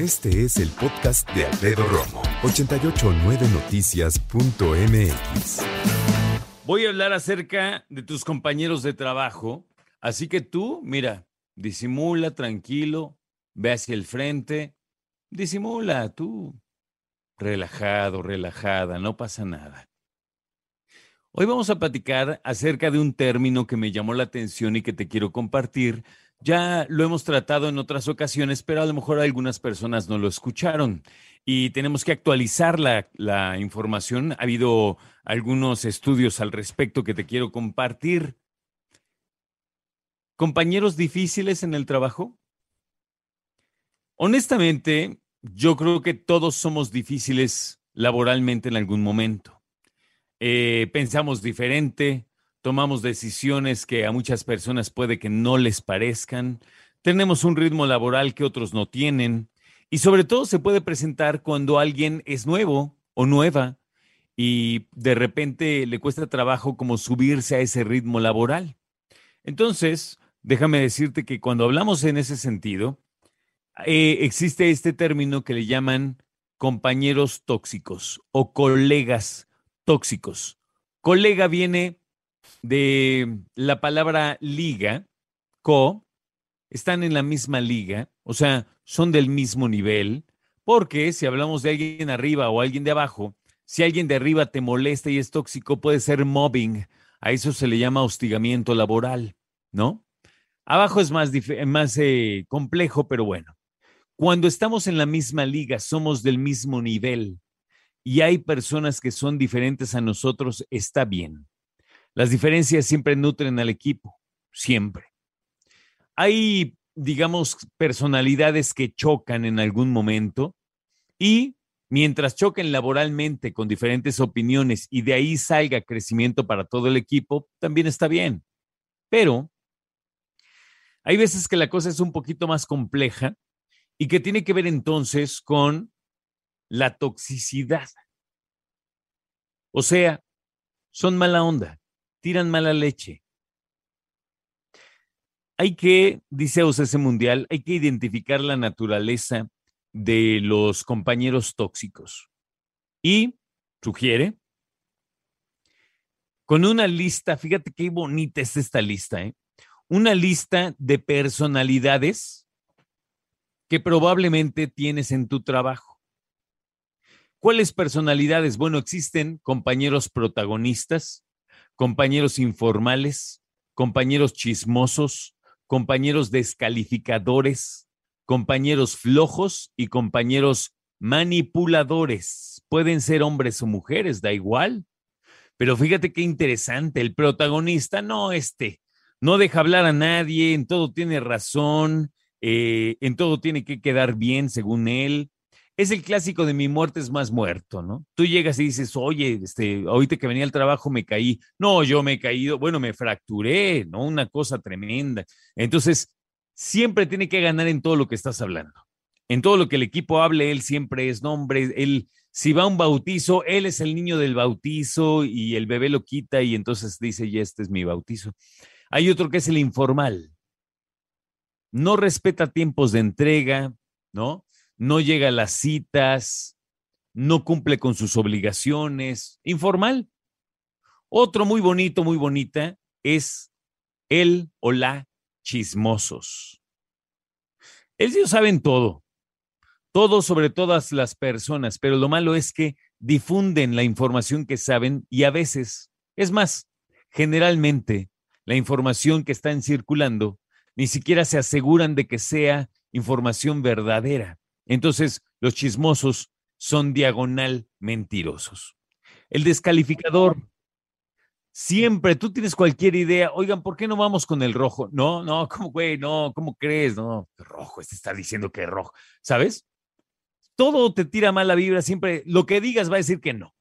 Este es el podcast de Alfredo Romo, 889noticias.mx. Voy a hablar acerca de tus compañeros de trabajo, así que tú, mira, disimula, tranquilo, ve hacia el frente, disimula, tú, relajado, relajada, no pasa nada. Hoy vamos a platicar acerca de un término que me llamó la atención y que te quiero compartir. Ya lo hemos tratado en otras ocasiones, pero a lo mejor algunas personas no lo escucharon y tenemos que actualizar la, información. Ha habido algunos estudios al respecto que te quiero compartir. ¿Compañeros difíciles en el trabajo? Honestamente, yo creo que todos somos difíciles laboralmente en algún momento. Eh, pensamos diferente, tomamos decisiones que a muchas personas puede que no les parezcan, tenemos un ritmo laboral que otros no tienen y sobre todo se puede presentar cuando alguien es nuevo o nueva y de repente le cuesta trabajo como subirse a ese ritmo laboral. Entonces, déjame decirte que cuando hablamos en ese sentido, eh, existe este término que le llaman compañeros tóxicos o colegas tóxicos. Colega viene de la palabra liga, co, están en la misma liga, o sea, son del mismo nivel, porque si hablamos de alguien arriba o alguien de abajo, si alguien de arriba te molesta y es tóxico, puede ser mobbing. A eso se le llama hostigamiento laboral, ¿no? Abajo es más, más eh, complejo, pero bueno. Cuando estamos en la misma liga, somos del mismo nivel y hay personas que son diferentes a nosotros, está bien. Las diferencias siempre nutren al equipo, siempre. Hay, digamos, personalidades que chocan en algún momento y mientras choquen laboralmente con diferentes opiniones y de ahí salga crecimiento para todo el equipo, también está bien. Pero hay veces que la cosa es un poquito más compleja y que tiene que ver entonces con la toxicidad. O sea, son mala onda, tiran mala leche. Hay que, dice OCS Mundial, hay que identificar la naturaleza de los compañeros tóxicos. Y sugiere, con una lista, fíjate qué bonita es esta lista, ¿eh? una lista de personalidades que probablemente tienes en tu trabajo. ¿Cuáles personalidades? Bueno, existen compañeros protagonistas, compañeros informales, compañeros chismosos, compañeros descalificadores, compañeros flojos y compañeros manipuladores. Pueden ser hombres o mujeres, da igual. Pero fíjate qué interesante, el protagonista, no este, no deja hablar a nadie, en todo tiene razón, eh, en todo tiene que quedar bien según él, es el clásico de mi muerte es más muerto, ¿no? Tú llegas y dices, oye, este, ahorita que venía al trabajo me caí. No, yo me he caído, bueno, me fracturé, ¿no? Una cosa tremenda. Entonces, siempre tiene que ganar en todo lo que estás hablando. En todo lo que el equipo hable, él siempre es nombre, él, si va a un bautizo, él es el niño del bautizo y el bebé lo quita y entonces dice, ya este es mi bautizo. Hay otro que es el informal. No respeta tiempos de entrega, ¿no? No llega a las citas, no cumple con sus obligaciones, informal. Otro muy bonito, muy bonita, es el o la chismosos. Ellos saben todo, todo sobre todas las personas, pero lo malo es que difunden la información que saben y a veces, es más, generalmente, la información que están circulando ni siquiera se aseguran de que sea información verdadera. Entonces, los chismosos son diagonal mentirosos. El descalificador, siempre tú tienes cualquier idea, oigan, ¿por qué no vamos con el rojo? No, no, ¿cómo, güey? No, ¿cómo crees? No, rojo, este está diciendo que es rojo, ¿sabes? Todo te tira mala vibra, siempre lo que digas va a decir que no.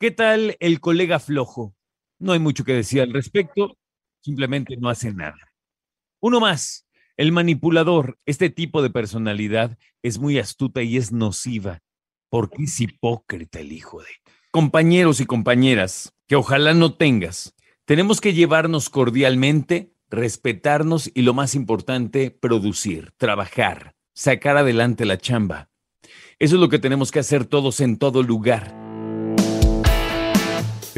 ¿Qué tal el colega flojo? No hay mucho que decir al respecto, simplemente no hace nada. Uno más, el manipulador, este tipo de personalidad es muy astuta y es nociva, porque es hipócrita el hijo de... Compañeros y compañeras, que ojalá no tengas, tenemos que llevarnos cordialmente, respetarnos y lo más importante, producir, trabajar, sacar adelante la chamba. Eso es lo que tenemos que hacer todos en todo lugar.